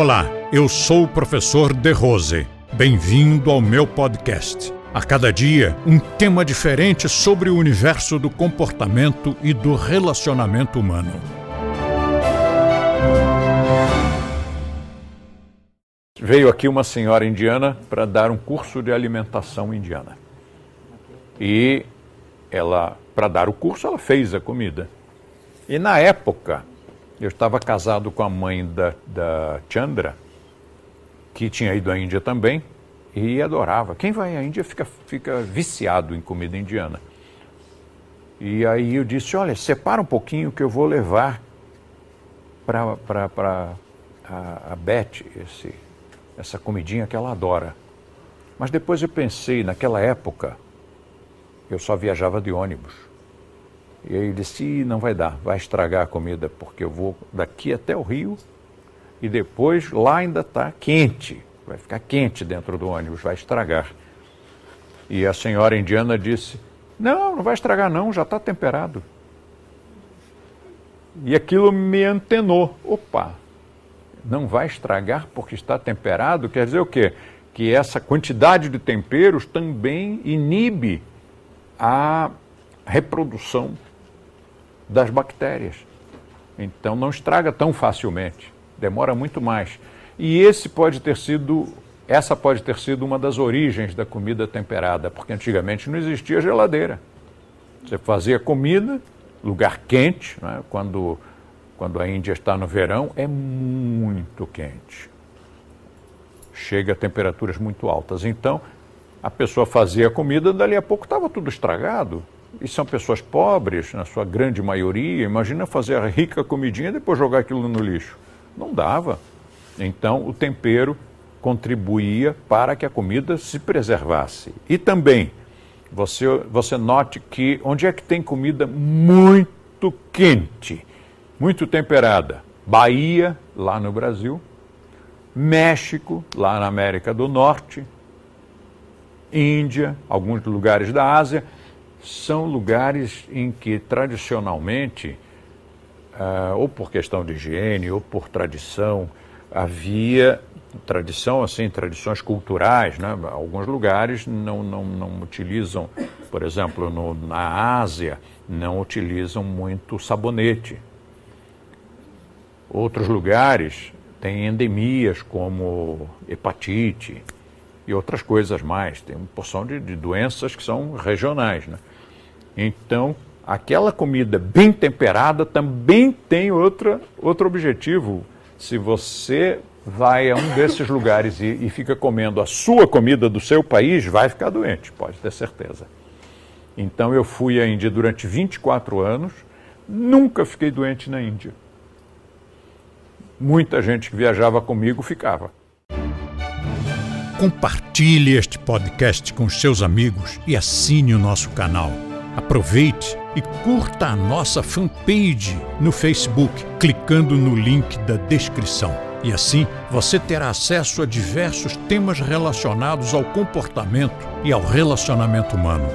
Olá, eu sou o professor De Rose. Bem-vindo ao meu podcast. A cada dia, um tema diferente sobre o universo do comportamento e do relacionamento humano. Veio aqui uma senhora indiana para dar um curso de alimentação indiana. E ela, para dar o curso, ela fez a comida. E na época, eu estava casado com a mãe da, da Chandra, que tinha ido à Índia também, e adorava. Quem vai à Índia fica, fica viciado em comida indiana. E aí eu disse, olha, separa um pouquinho que eu vou levar para a, a Beth esse, essa comidinha que ela adora. Mas depois eu pensei, naquela época, eu só viajava de ônibus. E aí ele disse, não vai dar, vai estragar a comida, porque eu vou daqui até o Rio e depois lá ainda está quente, vai ficar quente dentro do ônibus, vai estragar. E a senhora indiana disse, não, não vai estragar não, já está temperado. E aquilo me antenou. Opa, não vai estragar porque está temperado? Quer dizer o quê? Que essa quantidade de temperos também inibe a reprodução das bactérias. Então não estraga tão facilmente, demora muito mais. E esse pode ter sido, essa pode ter sido uma das origens da comida temperada, porque antigamente não existia geladeira. Você fazia comida, lugar quente, né? quando, quando a Índia está no verão, é muito quente. Chega a temperaturas muito altas. Então, a pessoa fazia a comida, dali a pouco estava tudo estragado. E são pessoas pobres, na sua grande maioria. Imagina fazer a rica comidinha e depois jogar aquilo no lixo. Não dava. Então, o tempero contribuía para que a comida se preservasse. E também, você, você note que onde é que tem comida muito quente, muito temperada? Bahia, lá no Brasil, México, lá na América do Norte, Índia, alguns lugares da Ásia são lugares em que tradicionalmente, uh, ou por questão de higiene, ou por tradição, havia tradição, assim, tradições culturais, né? Alguns lugares não, não, não utilizam, por exemplo, no, na Ásia, não utilizam muito sabonete. Outros lugares têm endemias como hepatite, e outras coisas mais. Tem uma porção de, de doenças que são regionais. Né? Então, aquela comida bem temperada também tem outra, outro objetivo. Se você vai a um desses lugares e, e, fica comendo a sua comida do seu país, vai ficar doente, pode ter certeza. Então eu fui à Índia durante 24 anos, nunca fiquei doente na Índia. Muita gente que viajava comigo ficava. Compartilhe este podcast com seus amigos e assine o nosso canal. Aproveite e curta a nossa fanpage no Facebook, clicando no link da descrição. E assim você terá acesso a diversos temas relacionados ao comportamento e ao relacionamento humano.